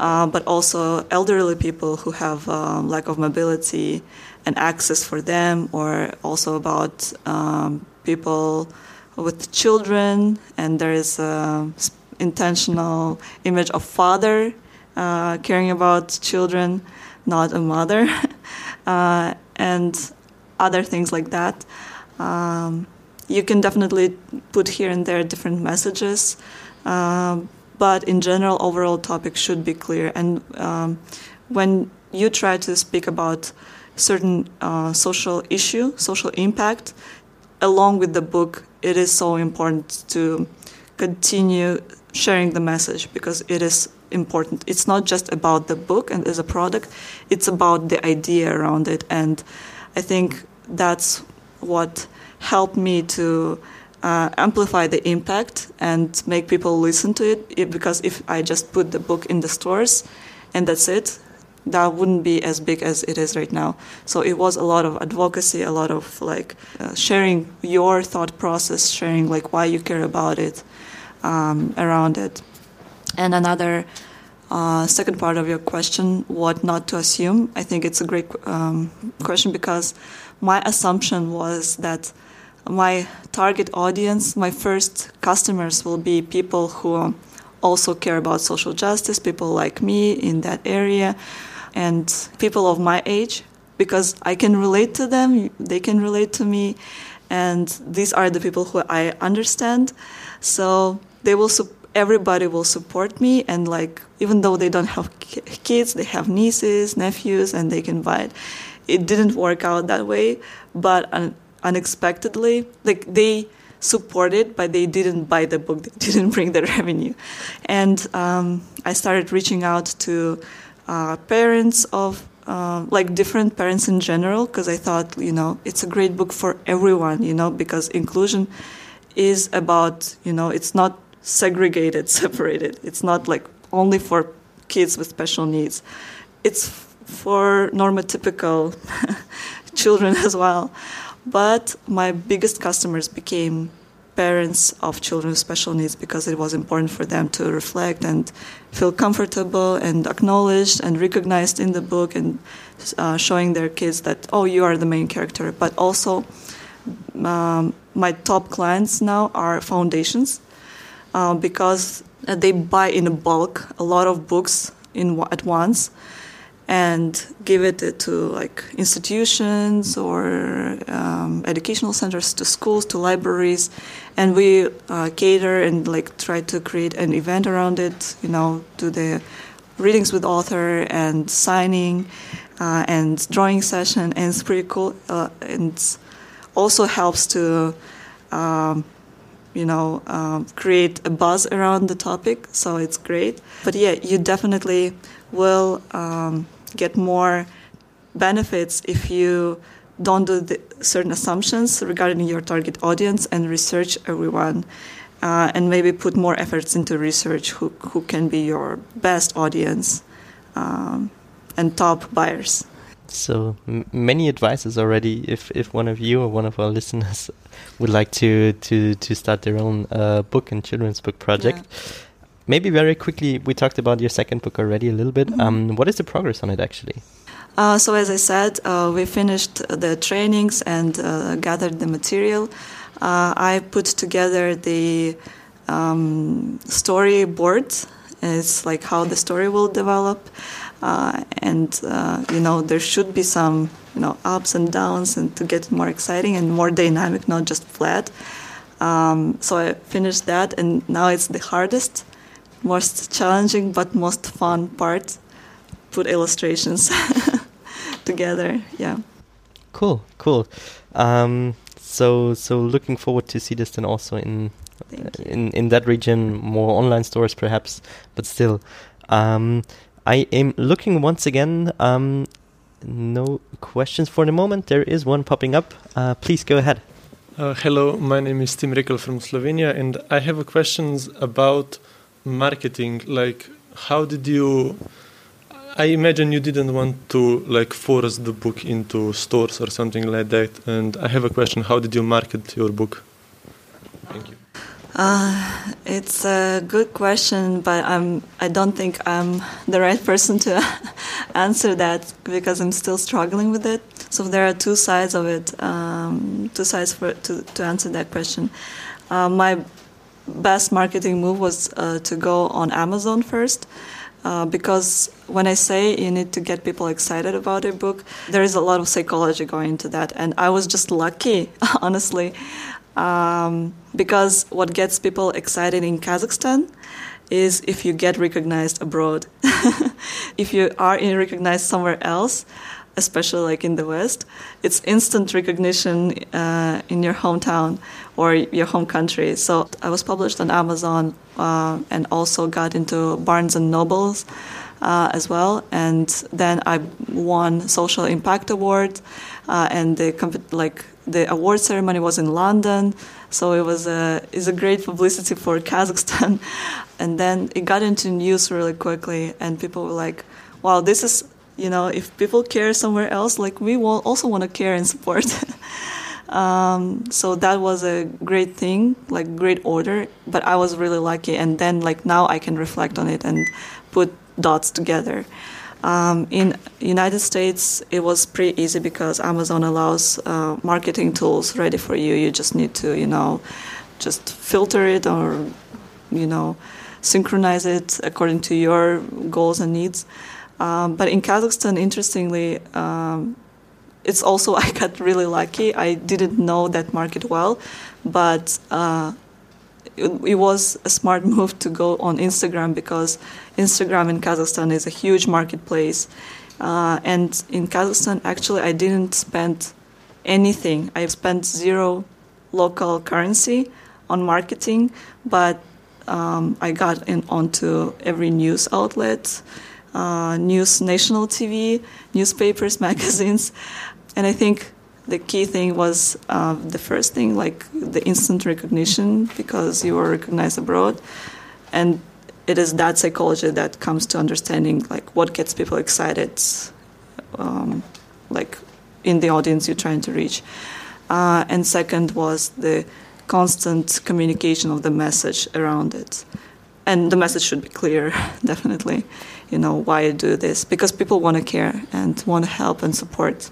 uh, but also elderly people who have um, lack of mobility and access for them, or also about um, people with children, and there is a intentional image of father uh, caring about children, not a mother, uh, and other things like that. Um, you can definitely put here and there different messages, um, but in general, overall topic should be clear. And um, when you try to speak about certain uh, social issue, social impact, along with the book, it is so important to continue sharing the message because it is important. It's not just about the book and as a product, it's about the idea around it. And I think that's what helped me to uh, amplify the impact and make people listen to it. Because if I just put the book in the stores and that's it, that wouldn't be as big as it is right now. So it was a lot of advocacy, a lot of like uh, sharing your thought process, sharing like why you care about it um, around it. And another uh, second part of your question, what not to assume. I think it's a great um, question because my assumption was that my target audience, my first customers will be people who also care about social justice, people like me in that area, and people of my age, because I can relate to them, they can relate to me, and these are the people who I understand. So they will, everybody will support me, and like even though they don't have kids, they have nieces, nephews, and they can buy it. It didn't work out that way, but unexpectedly. Like they supported, but they didn't buy the book. They didn't bring the revenue, and um, I started reaching out to uh, parents of. Uh, like different parents in general, because I thought, you know, it's a great book for everyone, you know, because inclusion is about, you know, it's not segregated, separated. It's not like only for kids with special needs. It's for normotypical children as well. But my biggest customers became parents of children with special needs because it was important for them to reflect and feel comfortable and acknowledged and recognized in the book and uh, showing their kids that, oh, you are the main character. But also, um, my top clients now are foundations uh, because they buy in bulk a lot of books in at once and give it to like institutions or um, educational centers to schools to libraries and we uh, cater and like try to create an event around it you know do the readings with author and signing uh, and drawing session and it's pretty cool uh, and also helps to um, you know um, create a buzz around the topic so it's great. But yeah you definitely will um, get more benefits if you don't do certain assumptions regarding your target audience and research everyone uh, and maybe put more efforts into research who, who can be your best audience um, and top buyers. So many advices already if, if one of you or one of our listeners would like to to, to start their own uh, book and children's book project yeah maybe very quickly, we talked about your second book already a little bit. Mm -hmm. um, what is the progress on it actually? Uh, so as I said, uh, we finished the trainings and uh, gathered the material. Uh, I put together the um, storyboard it's like how the story will develop, uh, and uh, you know there should be some you know ups and downs, and to get more exciting and more dynamic, not just flat. Um, so I finished that, and now it's the hardest, most challenging, but most fun part. Put illustrations together. Yeah. Cool, cool. Um, so, so looking forward to see this then also in in in that region, more online stores perhaps, but still. Um, I am looking once again. Um, no questions for the moment. There is one popping up. Uh, please go ahead. Uh, hello, my name is Tim Rickel from Slovenia, and I have a questions about marketing. Like, how did you? I imagine you didn't want to like force the book into stores or something like that. And I have a question: How did you market your book? Thank you. Uh, it's a good question, but I'm. I don't think I'm the right person to answer that because I'm still struggling with it. So there are two sides of it. Um, two sides for to to answer that question. Uh, my best marketing move was uh, to go on Amazon first. Uh, because when I say you need to get people excited about a book, there is a lot of psychology going into that. And I was just lucky, honestly, um, because what gets people excited in Kazakhstan is if you get recognized abroad. if you are recognized somewhere else, especially like in the West, it's instant recognition uh, in your hometown or your home country. So I was published on Amazon uh, and also got into Barnes and Nobles uh, as well. And then I won Social Impact Award, uh, and the like the award ceremony was in London. So it was a is a great publicity for Kazakhstan. and then it got into news really quickly, and people were like, "Wow, this is." You know, if people care somewhere else, like we will also want to care and support. Um, so that was a great thing, like great order. But I was really lucky, and then like now I can reflect on it and put dots together. Um, in United States, it was pretty easy because Amazon allows uh, marketing tools ready for you. You just need to, you know, just filter it or, you know, synchronize it according to your goals and needs. Um, but in Kazakhstan, interestingly, um, it's also I got really lucky. I didn't know that market well, but uh, it, was a smart move to go on Instagram because Instagram in Kazakhstan is a huge marketplace. Uh, and in Kazakhstan, actually, I didn't spend anything. I spent zero local currency on marketing, but um, I got in onto every news outlet, uh, news, national TV, newspapers, magazines. And I think the key thing was uh, the first thing, like the instant recognition, because you were recognized abroad, and it is that psychology that comes to understanding like what gets people excited, um, like in the audience you're trying to reach. Uh, and second was the constant communication of the message around it, and the message should be clear, definitely. You know why you do this because people want to care and want to help and support.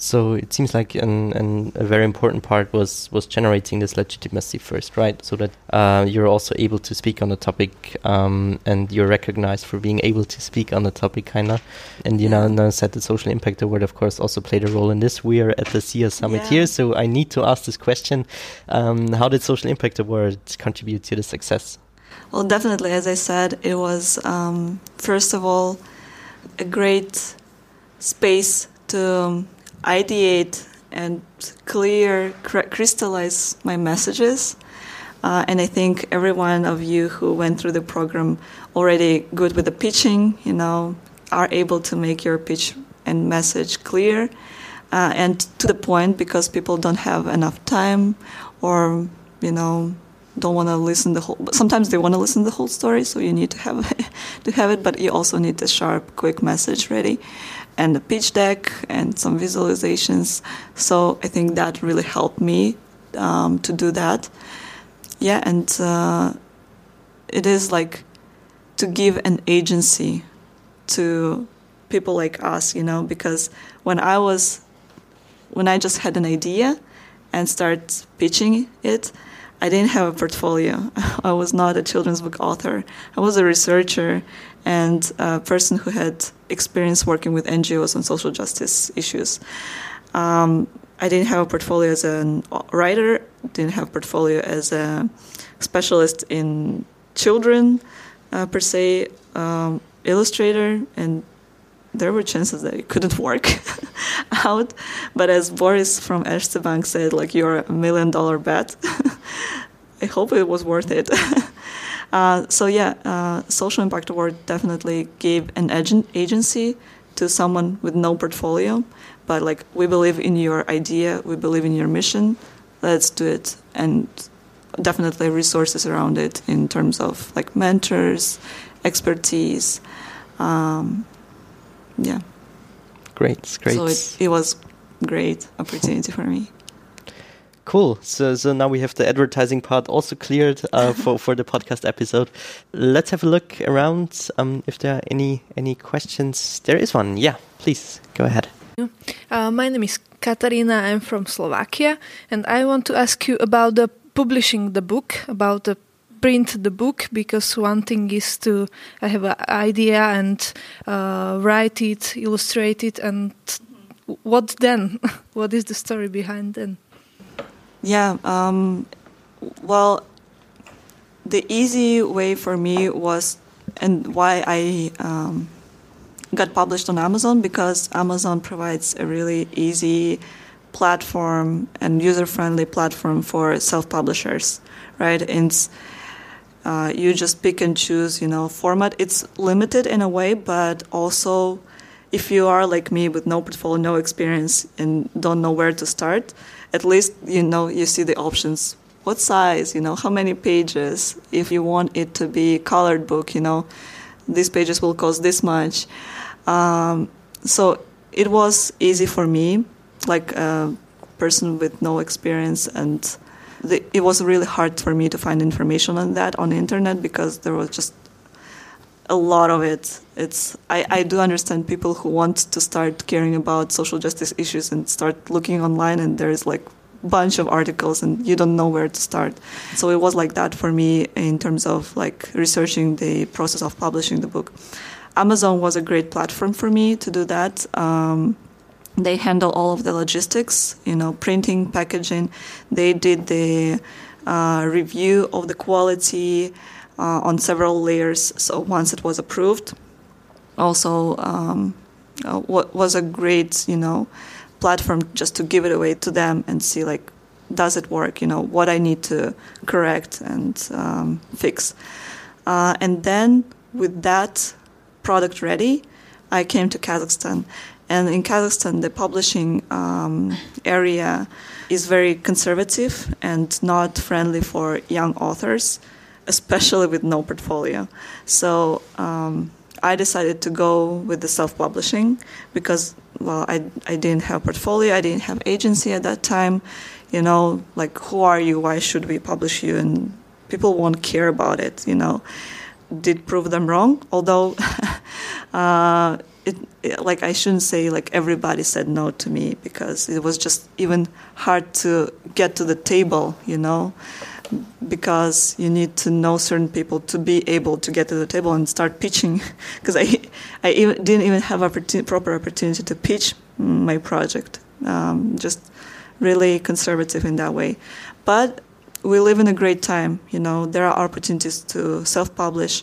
So it seems like an, an, a very important part was was generating this legitimacy first, right? So that uh, you're also able to speak on the topic, um, and you're recognized for being able to speak on the topic, kind of. And you know, now said the social impact award, of course, also played a role in this. We are at the SIA summit yeah. here, so I need to ask this question: um, How did social impact award contribute to the success? Well, definitely, as I said, it was um, first of all a great space to ideate and clear, crystallize my messages. Uh, and I think every one of you who went through the program already good with the pitching, you know, are able to make your pitch and message clear uh, and to the point because people don't have enough time or, you know, don't want to listen the whole. Sometimes they want to listen the whole story, so you need to have to have it, but you also need a sharp, quick message ready and a pitch deck and some visualizations. So I think that really helped me um, to do that. Yeah, and uh, it is like to give an agency to people like us, you know, because when I was, when I just had an idea and start pitching it, I didn't have a portfolio. I was not a children's book author. I was a researcher and a person who had experience working with NGOs on social justice issues. Um, I didn't have a portfolio as a writer, didn't have a portfolio as a specialist in children uh, per se, um, illustrator, and there were chances that it couldn't work out. But as Boris from Erste Bank said, like you're a million dollar bet. I hope it was worth it. uh, so yeah, uh, social impact award definitely gave an agent agency to someone with no portfolio, but like we believe in your idea, we believe in your mission, let's do it, and definitely resources around it in terms of like mentors, expertise. Um, yeah. Great, great. So it, it was great opportunity for me. Cool. So, so now we have the advertising part also cleared uh, for for the podcast episode. Let's have a look around. Um, if there are any any questions, there is one. Yeah, please go ahead. Uh, my name is Katarina. I'm from Slovakia, and I want to ask you about the publishing the book, about the print the book because one thing is to I have an idea and uh, write it, illustrate it, and what then? what is the story behind then? Yeah, um, well, the easy way for me was, and why I um, got published on Amazon because Amazon provides a really easy platform and user-friendly platform for self-publishers, right? And uh, you just pick and choose, you know, format. It's limited in a way, but also if you are like me with no portfolio, no experience, and don't know where to start, at least you know you see the options. What size, you know, how many pages? If you want it to be colored book, you know, these pages will cost this much. Um, so it was easy for me, like a person with no experience and the, it was really hard for me to find information on that on the internet because there was just a lot of it. It's I, I do understand people who want to start caring about social justice issues and start looking online and there's like a bunch of articles and you don't know where to start. So it was like that for me in terms of like researching the process of publishing the book. Amazon was a great platform for me to do that. Um, they handle all of the logistics, you know, printing, packaging. They did the uh, review of the quality uh, on several layers. So once it was approved, also um, uh, what was a great, you know, platform just to give it away to them and see like, does it work? You know, what I need to correct and um, fix. Uh, and then with that product ready, I came to Kazakhstan and in Kazakhstan, the publishing um, area is very conservative and not friendly for young authors, especially with no portfolio. So um, I decided to go with the self-publishing because, well, I, I didn't have portfolio, I didn't have agency at that time. You know, like, who are you? Why should we publish you? And people won't care about it, you know. Did prove them wrong, although uh, it, it, like I shouldn't say like everybody said no to me because it was just even hard to get to the table, you know, because you need to know certain people to be able to get to the table and start pitching. Because I, I even, didn't even have opportunity, proper opportunity to pitch my project. Um, just really conservative in that way, but we live in a great time. You know, there are opportunities to self-publish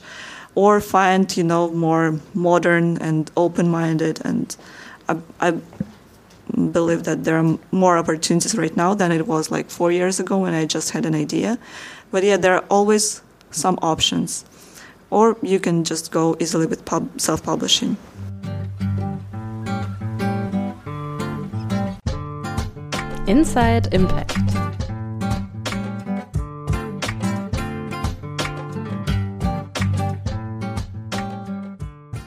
or find you know more modern and open-minded and I, I, believe that there are more opportunities right now than it was like four years ago when I just had an idea. But yeah there are always some options. Or you can just go easily with pub- self-publishing. Inside Impact.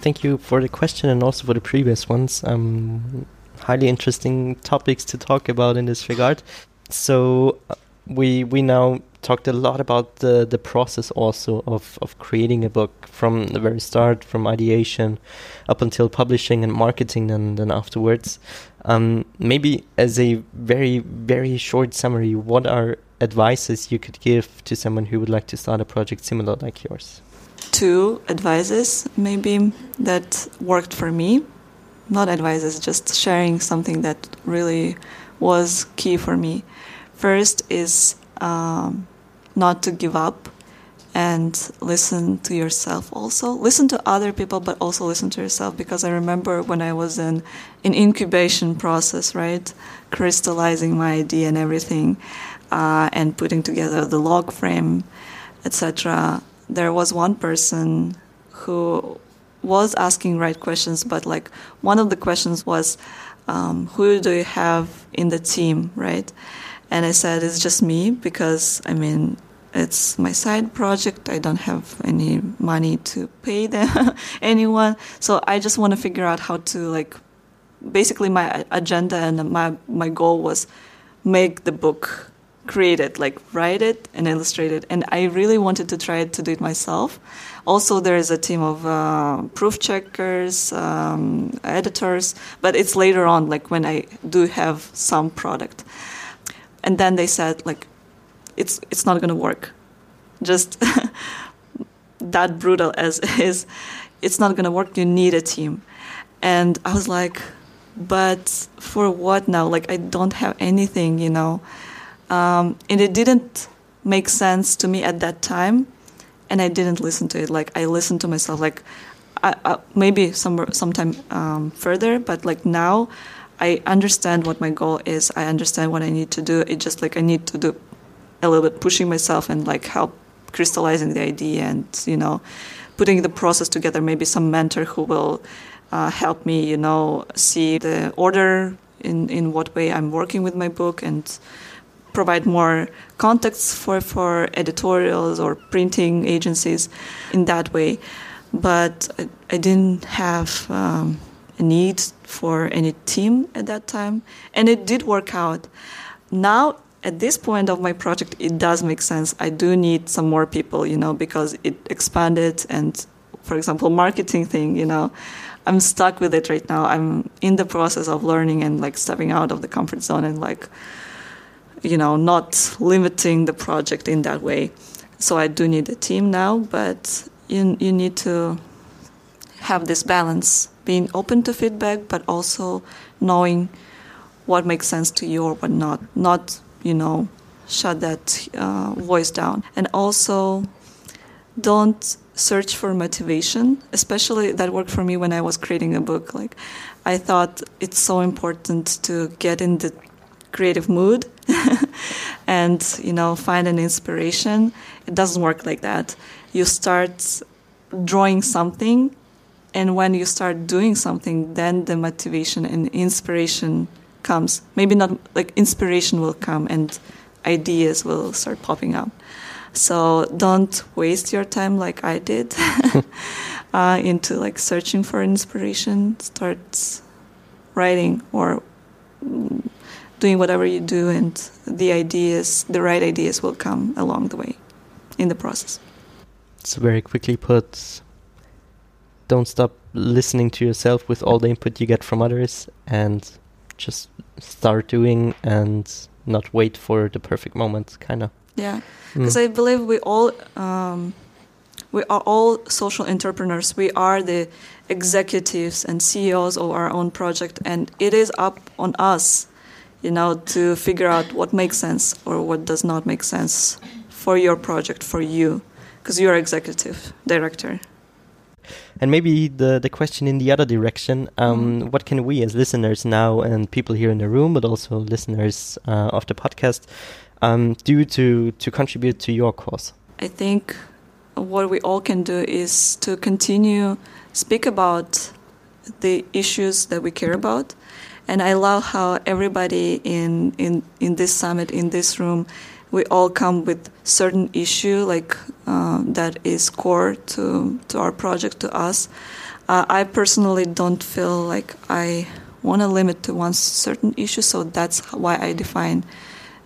Thank you for the question and also for the previous ones. Um, highly interesting topics to talk about in this regard. So uh, we we now talked a lot about the the process also of of creating a book from the very start, from ideation up until publishing and marketing, and then afterwards. Um, maybe as a very very short summary, what are advices you could give to someone who would like to start a project similar like yours? Two advices, maybe, that worked for me. Not advice. advices, just sharing something that really was key for me. First is um, not to give up and listen to yourself also listen to other people but also listen to yourself because i remember when i was in an incubation process right crystallizing my idea and everything uh, and putting together the log frame etc there was one person who was asking right questions but like one of the questions was um, who do you have in the team right and i said it's just me because i mean it's my side project. I don't have any money to pay them, anyone. So I just want to figure out how to like, basically my agenda and my my goal was make the book, create it, like write it and illustrate it. And I really wanted to try to do it myself. Also, there is a team of uh, proof checkers, um, editors, but it's later on, like when I do have some product. And then they said, like, it's it's not going to work. Just that brutal as is, it's not going to work. You need a team, and I was like, but for what now? Like I don't have anything, you know, um, and it didn't make sense to me at that time, and I didn't listen to it. Like I listened to myself, like. I, I, maybe some sometime um, further, but like now, I understand what my goal is. I understand what I need to do. It's just like I need to do a little bit pushing myself and like help crystallizing the idea and you know putting the process together maybe some mentor who will uh, help me you know see the order in in what way i'm working with my book and provide more context for for editorials or printing agencies in that way but i, I didn't have um, a need for any team at that time and it did work out now at this point of my project, it does make sense. I do need some more people, you know, because it expanded and, for example, marketing thing, you know, I'm stuck with it right now. I'm in the process of learning and like stepping out of the comfort zone and like, you know, not limiting the project in that way. So I do need a team now, but you you need to have this balance, being open to feedback, but also knowing what makes sense to you or what not. Not you know, shut that uh, voice down. And also, don't search for motivation. Especially that worked for me when I was creating a book. Like, I thought it's so important to get in the creative mood and you know find an inspiration. It doesn't work like that. You start drawing something and when you start doing something then the motivation and inspiration comes. Maybe not like inspiration will come and ideas will start popping up. So don't waste your time like I did uh, into like searching for inspiration. Start writing or doing whatever you do, and the ideas, the right ideas, will come along the way in the process. So very quickly put, don't stop listening to yourself with all the input you get from others, and just start doing and not wait for the perfect moment, kind of. Yeah, because mm. I believe we all um, we are all social entrepreneurs. We are the executives and CEOs of our own project, and it is up on us, you know, to figure out what makes sense or what does not make sense for your project, for you, because you're executive director. And maybe the, the question in the other direction um, mm. what can we as listeners now and people here in the room, but also listeners uh, of the podcast, um, do to, to contribute to your cause? I think what we all can do is to continue speak about the issues that we care about. And I love how everybody in, in, in this summit, in this room, we all come with certain issue like uh, that is core to to our project to us. Uh, I personally don't feel like I want to limit to one certain issue, so that's why I define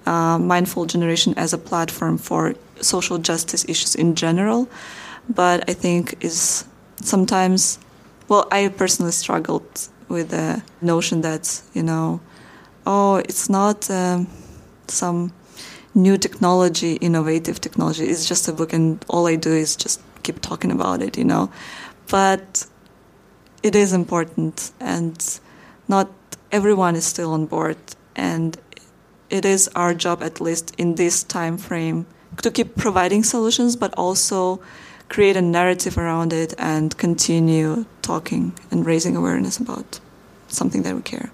uh, mindful generation as a platform for social justice issues in general. But I think is sometimes, well, I personally struggled with the notion that you know, oh, it's not um, some new technology, innovative technology. It's just a book, and all I do is just keep talking about it, you know. But it is important, and not everyone is still on board, and it is our job, at least in this time frame, to keep providing solutions, but also create a narrative around it and continue talking and raising awareness about something that we care.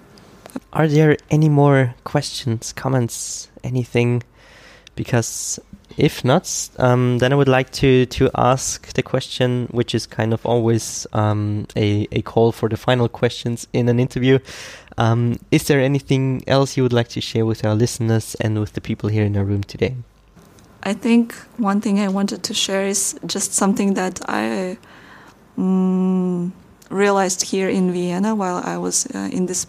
Are there any more questions, comments, anything? Because if not, um, then I would like to to ask the question, which is kind of always um, a a call for the final questions in an interview. Um, is there anything else you would like to share with our listeners and with the people here in our room today? I think one thing I wanted to share is just something that I um, realized here in Vienna while I was uh, in this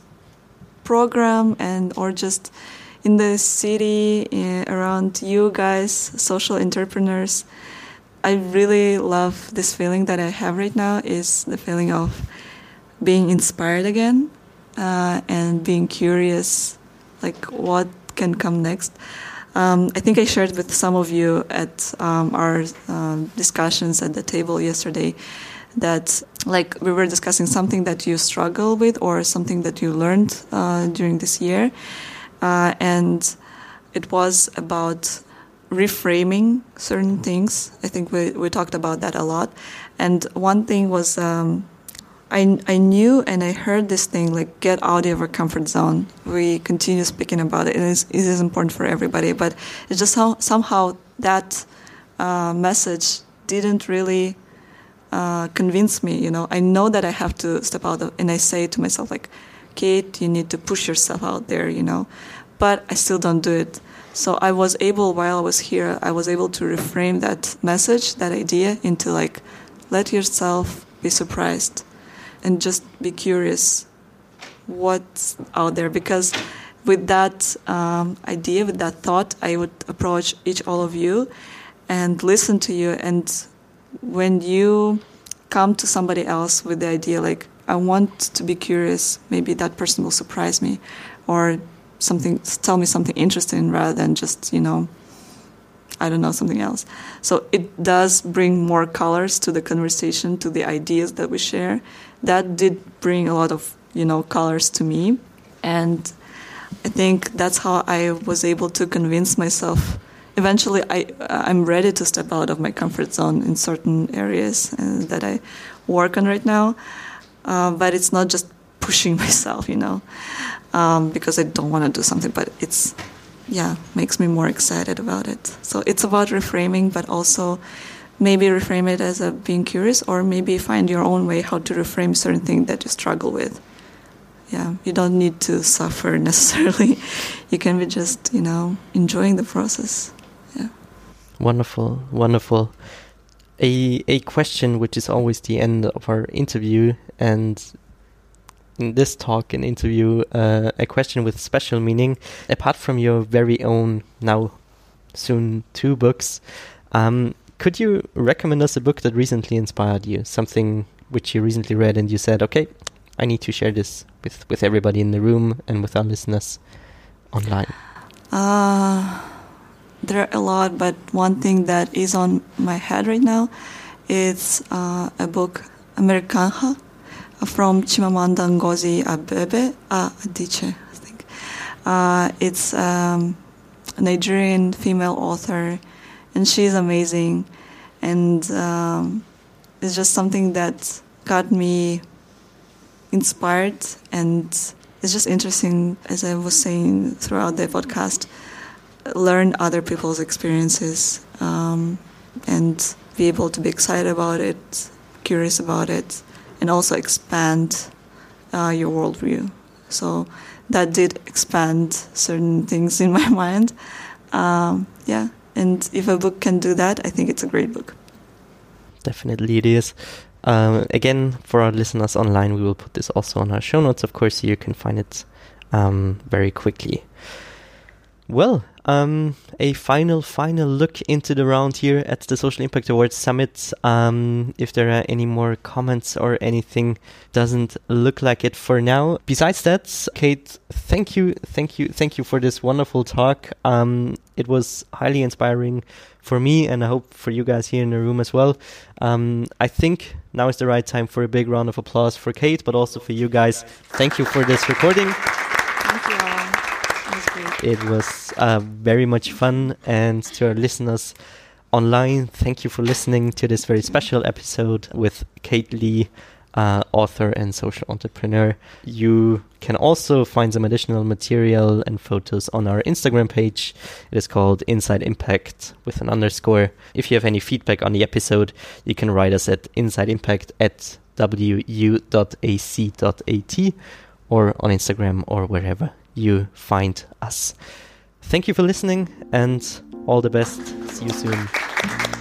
program and or just in the city uh, around you guys, social entrepreneurs. I really love this feeling that I have right now is the feeling of being inspired again uh, and being curious, like what can come next. Um, I think I shared with some of you at um, our um, discussions at the table yesterday that, like, we were discussing something that you struggle with or something that you learned uh, during this year, uh, and it was about reframing certain things. I think we we talked about that a lot, and one thing was um, I, I knew and I heard this thing like get out of your comfort zone. We continue speaking about it. It is, it is important for everybody, but it's just how, somehow that uh, message didn't really uh, convince me. You know, I know that I have to step out, of, and I say to myself like, Kate, you need to push yourself out there. You know, but I still don't do it. So I was able, while I was here, I was able to reframe that message, that idea, into like, let yourself be surprised and just be curious what's out there because with that um, idea with that thought i would approach each all of you and listen to you and when you come to somebody else with the idea like i want to be curious maybe that person will surprise me or something tell me something interesting rather than just you know I don't know, something else. So it does bring more colors to the conversation, to the ideas that we share. That did bring a lot of, you know, colors to me. And I think that's how I was able to convince myself. Eventually, I, I'm ready to step out of my comfort zone in certain areas uh, that I work on right now. Uh, but it's not just pushing myself, you know, um, because I don't want to do something, but it's yeah, makes me more excited about it. So it's about reframing, but also maybe reframe it as a being curious, or maybe find your own way how to reframe certain thing that you struggle with. Yeah, you don't need to suffer necessarily. you can be just, you know, enjoying the process. Yeah. Wonderful, wonderful. A a question which is always the end of our interview, and in this talk and interview uh, a question with special meaning. Apart from your very own now soon two books, um, could you recommend us a book that recently inspired you? Something which you recently read and you said, okay, I need to share this with, with everybody in the room and with our listeners online? Uh, there are a lot, but one thing that is on my head right now is uh, a book, Americanah from Chimamanda Ngozi Abebe, uh, Adichie, I think. Uh, it's um, a Nigerian female author, and she's amazing. And um, it's just something that got me inspired, and it's just interesting, as I was saying throughout the podcast, learn other people's experiences um, and be able to be excited about it, curious about it and also expand uh, your worldview. So that did expand certain things in my mind. Um, yeah, and if a book can do that, I think it's a great book. Definitely, it is. Um, again, for our listeners online, we will put this also on our show notes, of course, you can find it um, very quickly. Well, um, a final, final look into the round here at the Social Impact Awards Summit. Um, if there are any more comments or anything, doesn't look like it for now. Besides that, Kate, thank you, thank you, thank you for this wonderful talk. Um, it was highly inspiring for me, and I hope for you guys here in the room as well. Um, I think now is the right time for a big round of applause for Kate, but also for you guys. Thank you for this recording. It was uh, very much fun. And to our listeners online, thank you for listening to this very special episode with Kate Lee, uh, author and social entrepreneur. You can also find some additional material and photos on our Instagram page. It is called Inside Impact with an underscore. If you have any feedback on the episode, you can write us at insideimpact at wu.ac.at or on Instagram or wherever you find us. Thank you for listening and all the best. See you soon.